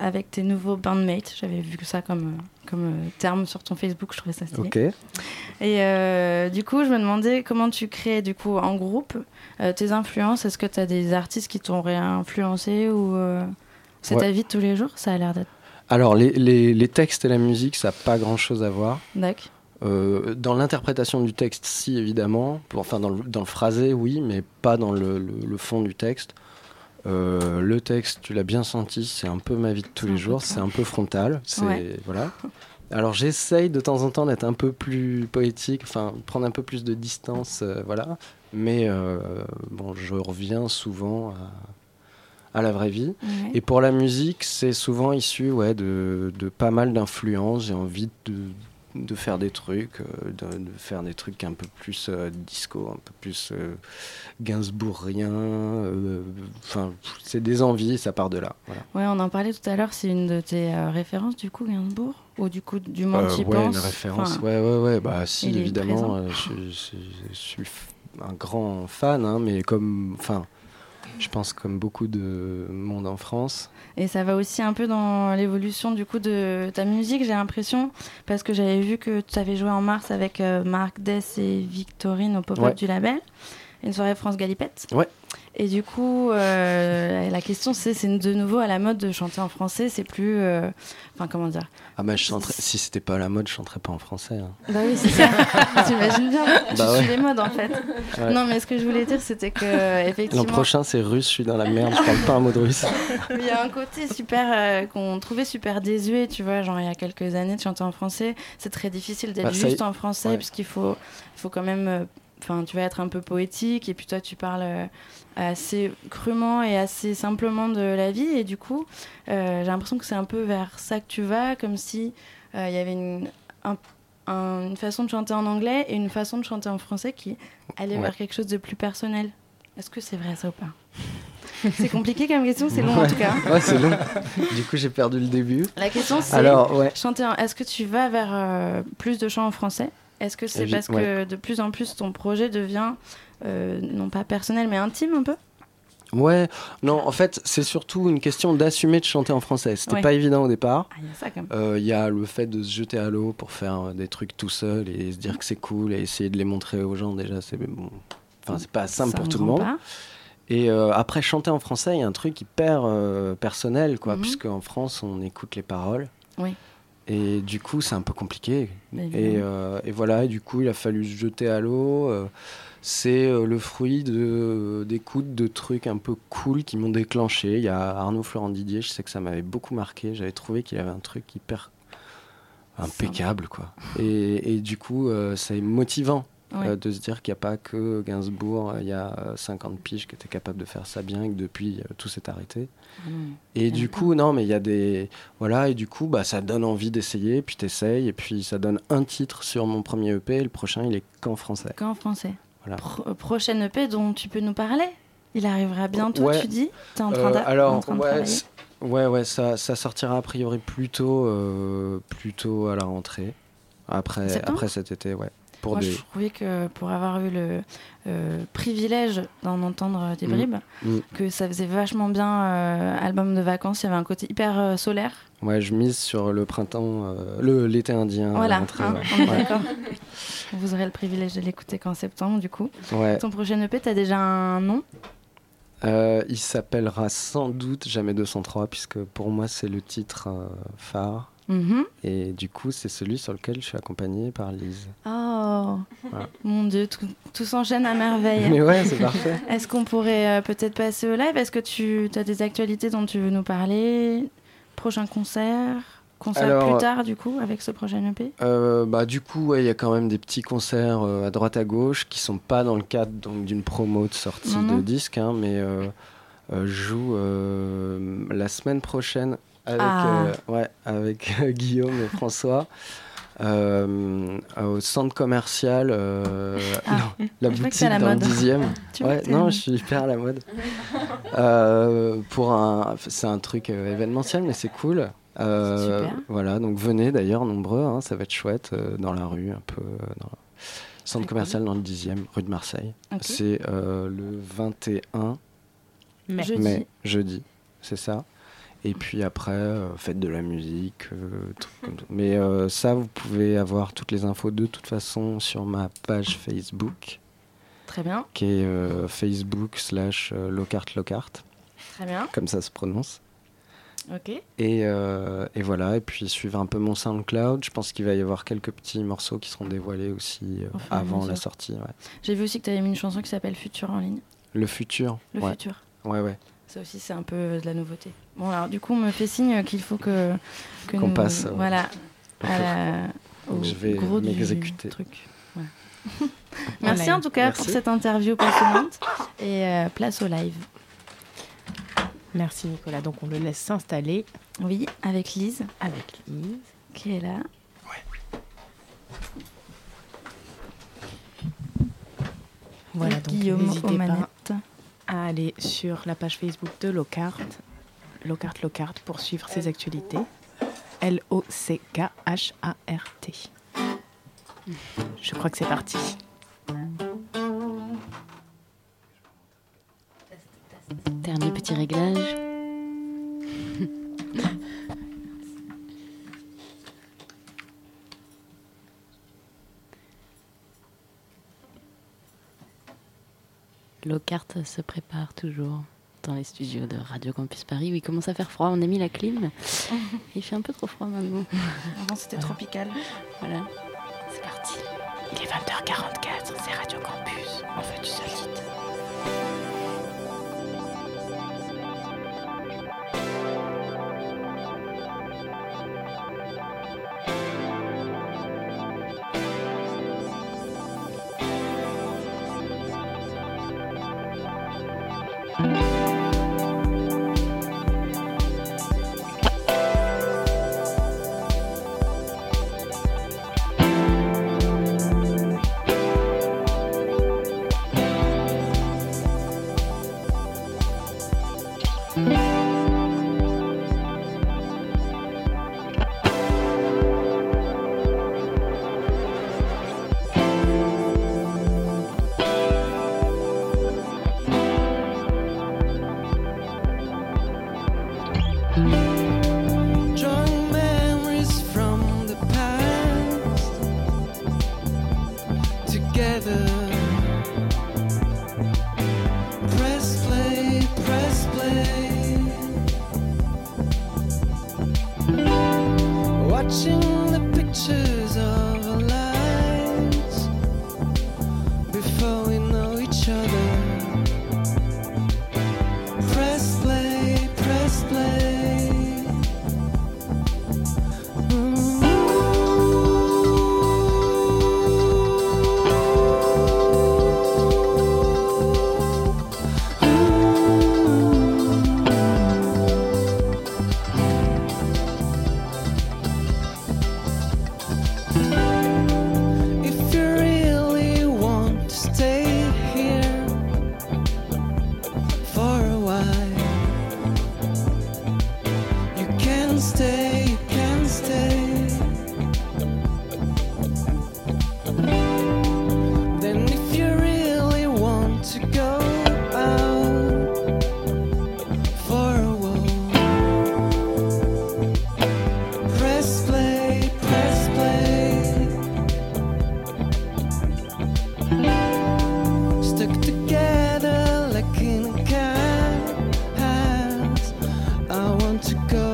Speaker 3: avec tes nouveaux bandmates, j'avais vu ça comme, comme euh, terme sur ton Facebook, je trouvais ça stylé.
Speaker 18: Ok.
Speaker 3: Et euh, du coup, je me demandais comment tu crées du coup en groupe euh, tes influences. Est-ce que tu as des artistes qui t'ont réinfluencé ou euh, c'est
Speaker 18: Ouais.
Speaker 3: ta vie de tous les jours? Ça a l'air d'être.
Speaker 18: Alors, les, les- les textes et la musique, ça n'a pas grand-chose à voir.
Speaker 3: D'accord.
Speaker 18: Dans l'interprétation du texte, si, évidemment. Enfin, dans le, dans le phrasé, oui, mais pas dans le, le- le fond du texte. Euh, le texte, tu l'as bien senti, c'est un peu ma vie de tous les jours, c'est un peu frontal. C'est
Speaker 3: Ouais.
Speaker 18: voilà. Alors j'essaye de temps en temps d'être un peu plus poétique, enfin prendre un peu plus de distance, euh, voilà. Mais euh, bon, je reviens souvent à, à la vraie vie.
Speaker 3: Ouais.
Speaker 18: Et pour la musique, c'est souvent issu ouais, de, de pas mal d'influences. J'ai envie de, de faire des trucs, euh, de, de faire des trucs un peu plus euh, disco, un peu plus euh, gainsbourgien. Enfin, c'est des envies ça part de là. Voilà.
Speaker 3: Ouais, on en parlait tout à l'heure. C'est une de tes références du coup, Gainsbourg? Ou du coup, du tu y
Speaker 18: ouais,
Speaker 3: penses?
Speaker 18: une référence.
Speaker 3: Enfin,
Speaker 18: ouais, ouais, ouais. Bah, si, évidemment. je, je- je suis un grand fan, hein, mais comme. Enfin, je pense comme beaucoup de monde en France.
Speaker 3: Et ça va aussi un peu dans l'évolution du coup de ta musique, j'ai l'impression, parce que j'avais vu que tu avais joué en mars avec euh, Marc Dess et Victorine au pop-up
Speaker 18: Ouais.
Speaker 3: du label, une soirée France Galipette.
Speaker 18: Ouais.
Speaker 3: Et du coup, euh, la question c'est, c'est de nouveau à la mode de chanter en français, c'est plus, euh, enfin comment dire?
Speaker 18: Ah, bah, je chanterais- si c'était pas à la mode, je chanterais pas en français. hein.
Speaker 3: Bah oui, c'est ça. T'imagines bien,
Speaker 18: Bah
Speaker 3: suis
Speaker 18: ouais.
Speaker 3: les modes en fait.
Speaker 18: Ouais.
Speaker 3: Non, mais ce que je voulais dire, c'était que effectivement.
Speaker 18: L'an prochain, c'est russe, je suis dans la merde, je parle pas un mot de russe.
Speaker 3: Il y a un côté super euh, qu'on trouvait super désuet, tu vois, genre il y a quelques années de chanter en français, c'est très difficile d'être
Speaker 18: Bah, y-
Speaker 3: juste en français
Speaker 18: ouais.
Speaker 3: puisqu'il faut, faut quand même, enfin tu vas être un peu poétique et puis toi tu parles euh, assez crûment et assez simplement de la vie et du coup euh, j'ai l'impression que c'est un peu vers ça que tu vas, comme si euh, il y avait une, un- un- une façon de chanter en anglais et une façon de chanter en français qui allait
Speaker 18: Ouais.
Speaker 3: vers quelque chose de plus personnel. Est-ce que c'est vrai ça ou pas? C'est compliqué comme question, c'est long en tout cas.
Speaker 18: Ouais, c'est long. Du coup, j'ai perdu le début.
Speaker 3: La question c'est
Speaker 18: ouais.
Speaker 3: chanter. en- Est-ce que tu vas vers euh, plus de chants en français? Est-ce que c'est parce que de plus en plus ton projet devient euh, non pas personnel mais intime un peu?
Speaker 18: Ouais, non, en fait, c'est surtout une question d'assumer de chanter en français. C'était
Speaker 3: Ouais.
Speaker 18: pas évident au départ.
Speaker 3: Ah, il y a ça quand même.
Speaker 18: Euh, Il y a le fait de se jeter à l'eau pour faire euh, des trucs tout seul et se dire que c'est cool et essayer de les montrer aux gens déjà. C'est bon. Enfin, c'est pas simple
Speaker 3: Ça
Speaker 18: pour tout le monde.
Speaker 3: pas.
Speaker 18: Et euh, après, chanter en français, il y a un truc hyper personnel, quoi,
Speaker 3: Mhm.
Speaker 18: puisque en France, on écoute les paroles.
Speaker 3: Oui.
Speaker 18: Et du coup, c'est un peu compliqué. Et, euh, et voilà, et du coup, il a fallu se jeter à l'eau. euh, c'est euh, le fruit de- d'écoute de trucs un peu cool qui m'ont déclenché. Il y a Arnaud Florent Didier, je sais que ça m'avait beaucoup marqué. J'avais trouvé qu'il avait un truc hyper impeccable, quoi. Et, et du coup, c'est motivant.
Speaker 3: Ouais.
Speaker 18: euh, de se dire qu'il n'y a pas que Gainsbourg, euh, il y a euh, 50 piges qui étaient capables de faire ça bien et que depuis euh, tout s'est arrêté.
Speaker 3: Non.
Speaker 18: Et du coup, non, mais il y a des. Voilà, et du coup, bah, ça donne envie d'essayer, puis t'essayes, et puis ça donne un titre sur mon premier EP, et le prochain, il est qu'en français.
Speaker 3: Qu'en français.
Speaker 18: Voilà.
Speaker 3: Pro- euh, prochaine EP dont tu peux nous parler Il arrivera bientôt,
Speaker 18: Ouais.
Speaker 3: tu dis T'es en train,
Speaker 18: Euh, alors,
Speaker 3: en train de
Speaker 18: ouais, ouais, ouais, ça, ça sortira a priori plutôt, euh, plutôt à la rentrée. Après, après cet été, ouais. Pour
Speaker 3: Moi,
Speaker 18: des.
Speaker 3: je trouvais que pour avoir eu le euh, privilège d'en entendre des
Speaker 18: Mm.
Speaker 3: bribes,
Speaker 18: Mm.
Speaker 3: que ça faisait vachement bien euh, album de vacances. Il y avait un côté hyper euh, solaire.
Speaker 18: Ouais, je mise sur le printemps, euh, le l'été indien.
Speaker 3: voilà,
Speaker 18: rentrée,
Speaker 3: hein,
Speaker 18: ouais. Ouais.
Speaker 3: d'accord. Vous aurez le privilège de l'écouter qu'en septembre, du coup.
Speaker 18: Ouais.
Speaker 3: Ton prochain EP, t'as déjà un nom?
Speaker 18: Euh, il s'appellera sans doute Jamais 203, puisque pour moi, c'est le titre euh, phare.
Speaker 3: Mhm.
Speaker 18: Et du coup, c'est celui sur lequel je suis accompagné par Lise.
Speaker 3: Oh,
Speaker 18: Voilà.
Speaker 3: mon Dieu, tout, tout s'enchaîne à merveille.
Speaker 18: Mais ouais, c'est parfait.
Speaker 3: Est-ce qu'on pourrait euh, peut-être passer au live? Est-ce que tu as des actualités dont tu veux nous parler? Prochain concert? Concert
Speaker 18: Alors,
Speaker 3: plus tard, du coup, avec ce prochain EP
Speaker 18: Euh, bah, du coup, ouais, il y a quand même des petits concerts euh, à droite à gauche qui sont pas dans le cadre d'une promo de sortie
Speaker 3: Non, non.
Speaker 18: de disque, hein, mais euh, euh, je joue euh, la semaine prochaine avec,
Speaker 3: Ah.
Speaker 18: euh, ouais, avec Guillaume et François. euh, au centre commercial, euh,
Speaker 3: Ah.
Speaker 18: non, la
Speaker 3: Je
Speaker 18: boutique
Speaker 3: la
Speaker 18: dans
Speaker 3: mode.
Speaker 18: le dixième.
Speaker 3: Tu
Speaker 18: ouais, non, je suis hyper à la mode. Euh, pour un, c'est un truc euh, événementiel, mais c'est cool. Euh,
Speaker 3: Super.
Speaker 18: Voilà, donc venez d'ailleurs nombreux, hein, ça va être chouette euh, dans la rue, un peu euh, dans le centre commercial dans le 10e, rue de Marseille. C'est euh, le 21
Speaker 1: Mai.
Speaker 3: Jeudi.
Speaker 18: jeudi, c'est ça. Et puis après, euh, faites de la musique, euh, trucs comme ça. Mais euh, ça, vous pouvez avoir toutes les infos de toute façon sur ma page Facebook,
Speaker 3: Très bien,
Speaker 18: qui est Facebook slash Lockhart Lockhart,
Speaker 3: très bien.
Speaker 18: comme ça se prononce.
Speaker 3: Ok.
Speaker 18: Et, et voilà, et puis suivre un peu mon SoundCloud. Je pense qu'il va y avoir quelques petits morceaux qui seront dévoilés aussi avant la sortie. ouais.
Speaker 3: J'ai vu aussi que tu avais mis une chanson qui s'appelle Futur en ligne.
Speaker 18: Le futur.
Speaker 3: Le
Speaker 18: ouais.
Speaker 3: futur.
Speaker 18: Ouais, ouais.
Speaker 3: Ça aussi, c'est un peu euh, de la nouveauté. Bon, alors, du coup, on me fait signe qu'il faut que. que
Speaker 18: Qu'on
Speaker 3: nous-
Speaker 18: passe, euh,
Speaker 3: Voilà. À la,
Speaker 18: Donc
Speaker 3: au
Speaker 18: je vais
Speaker 3: gros
Speaker 18: m'exécuter.
Speaker 3: truc. Ouais. Merci en tout cas
Speaker 18: Merci.
Speaker 3: pour cette interview passionnante. Et euh, place au live.
Speaker 1: Merci Nicolas. Donc on le laisse s'installer
Speaker 3: Oui, avec Lise,
Speaker 1: avec Lise.
Speaker 3: qui est là.
Speaker 1: Voilà,
Speaker 3: Et
Speaker 1: donc
Speaker 3: Guillaume aux
Speaker 1: n'hésitez pas
Speaker 3: manettes.
Speaker 1: À aller sur la page Facebook de Lockhart, Lockhart Lockhart, pour suivre ses actualités. L-O-C-K-H-A-R-T. Je crois que c'est parti.
Speaker 19: Dernier petit réglage. Lockhart se prépare toujours dans les studios de Radio Campus Paris où il commence à faire froid. On a mis la clim. Il fait un peu trop froid maintenant.
Speaker 3: Avant, c'était tropical.
Speaker 19: Voilà. C'est parti.
Speaker 1: Il est 20h44, c'est Radio Campus. On fait du solide.
Speaker 20: I want to go.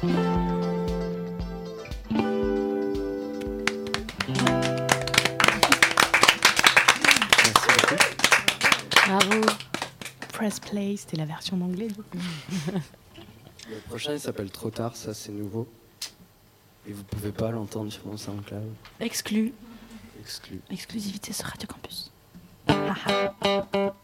Speaker 18: Bravo.
Speaker 1: Press Play, c'était la version en.
Speaker 3: Le prochain s'appelle Trop tard, ça c'est nouveau. Et vous pouvez pas l'entendre sur mon SoundCloud.
Speaker 18: Exclu.
Speaker 3: Exclu.
Speaker 18: Exclusivité sur Radio Campus.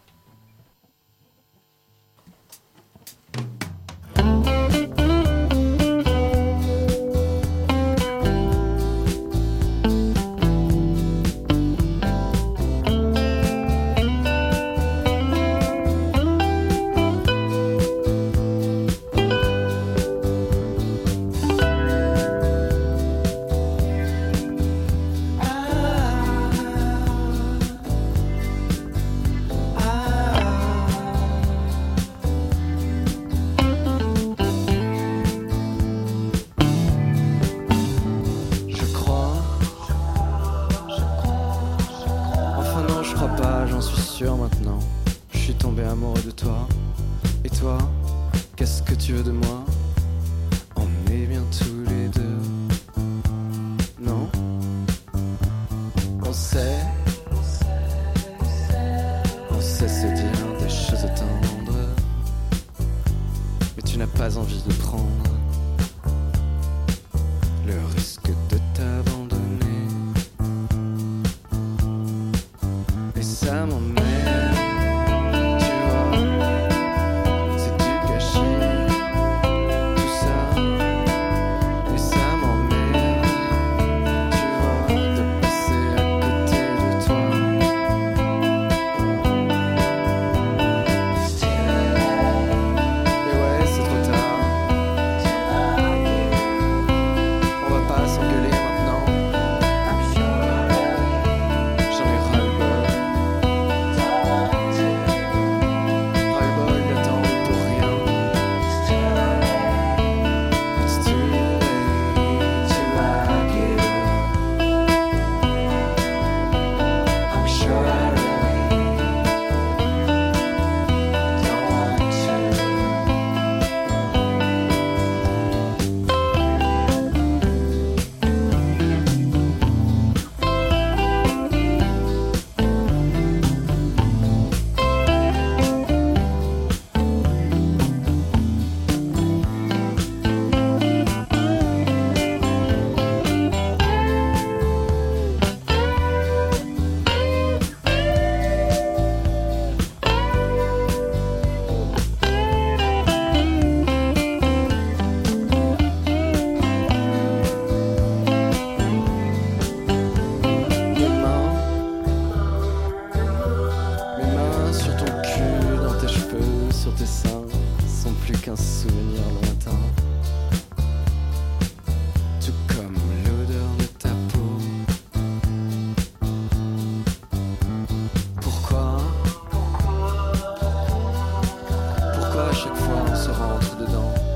Speaker 3: rentre dedans.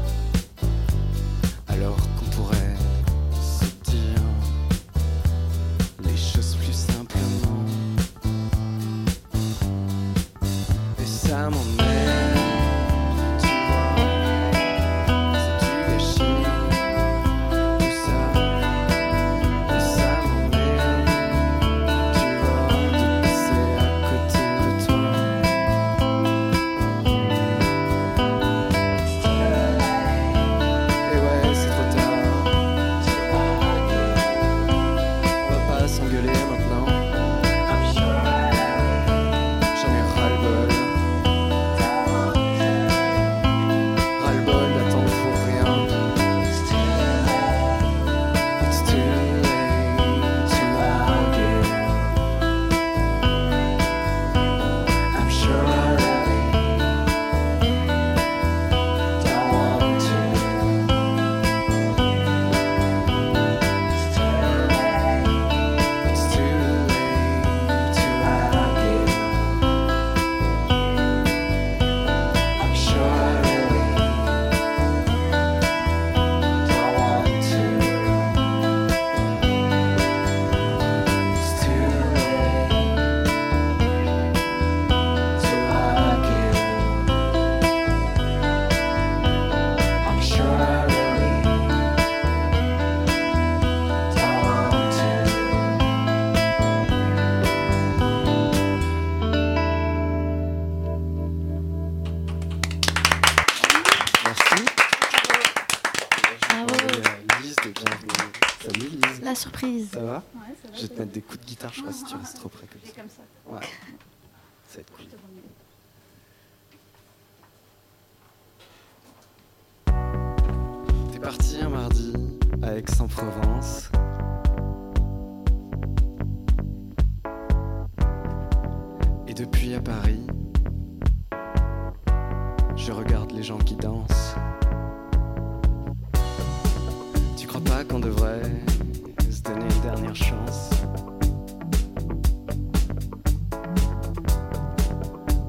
Speaker 3: Ça va
Speaker 19: Ouais, ça va,
Speaker 18: Je vais te mettre des coups de guitare, je crois, si tu restes trop près comme ça.
Speaker 19: comme ça.
Speaker 18: Ouais. Ça va être cool. T'es parti un mardi à Aix-en-Provence. Et depuis à Paris, je regarde les gens qui dansent. Tu crois pas qu'on devrait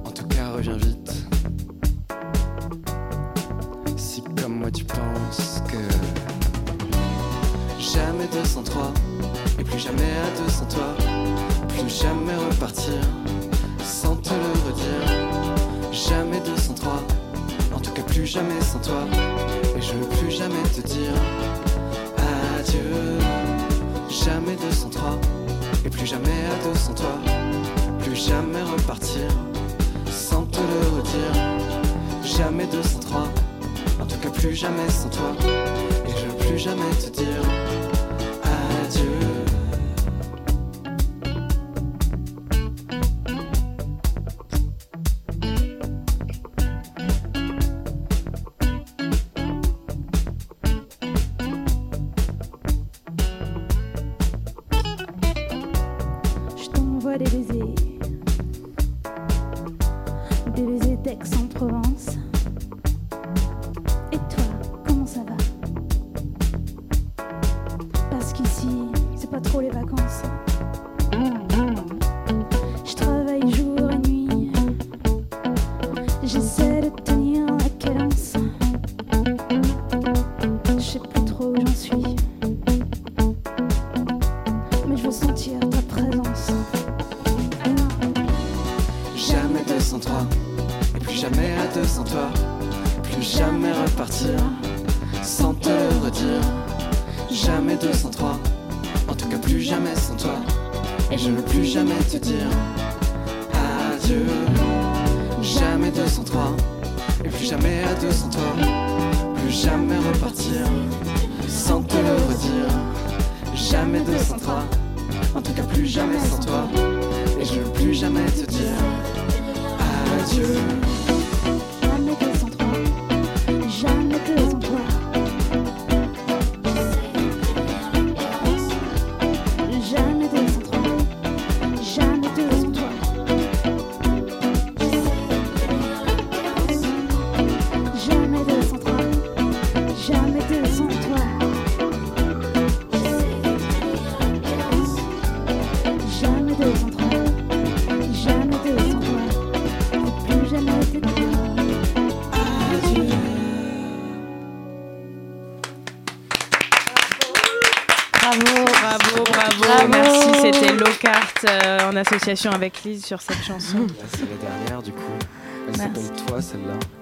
Speaker 18: En tout cas, reviens vite. Si comme moi tu penses que jamais 203 et plus jamais à 200 toi, plus jamais repartir sans te le redire. Jamais 203, en tout cas plus jamais sans toi, et je veux plus jamais te dire. Jamais 203 et plus jamais à 200 toi, plus jamais repartir sans te le redire. Jamais 203, en tout cas plus jamais sans toi, et je veux plus jamais te dire
Speaker 16: Je t'envoie des
Speaker 1: c'était Locart euh, en association avec Lise sur cette chanson.
Speaker 18: C'est la dernière du coup. Elle s'appelle Toi celle-là.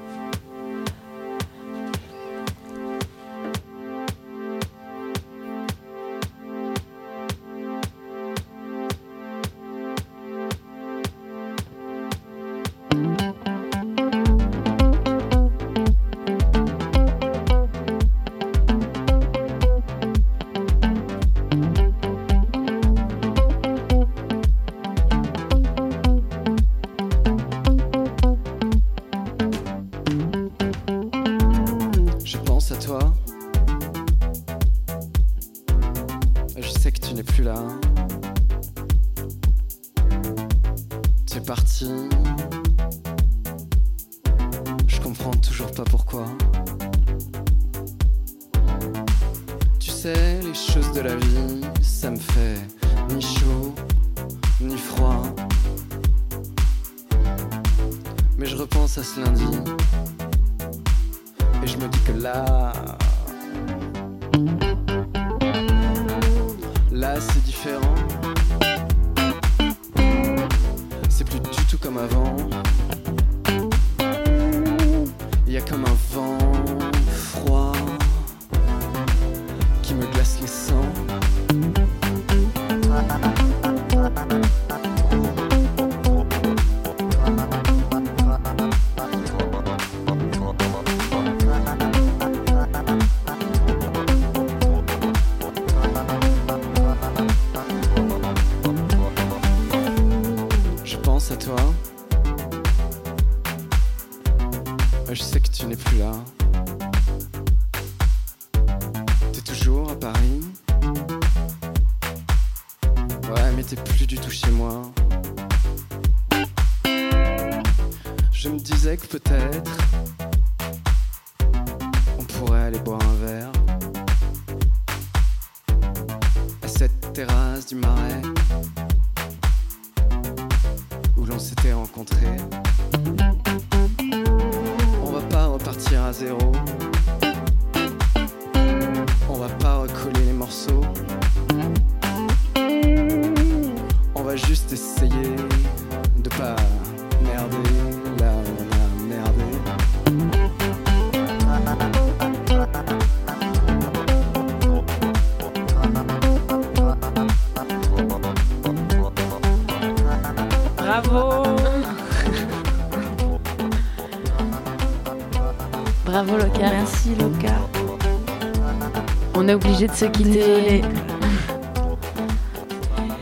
Speaker 19: Obligé de se quitter.
Speaker 3: Désolée.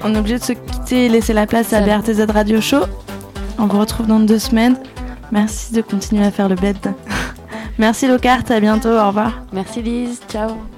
Speaker 3: On est obligé de se quitter et laisser la place à BRTZ Radio Show. On vous retrouve dans deux semaines. Merci de continuer à faire le bled. Merci Locart, à bientôt, au revoir.
Speaker 19: Merci Lise, ciao.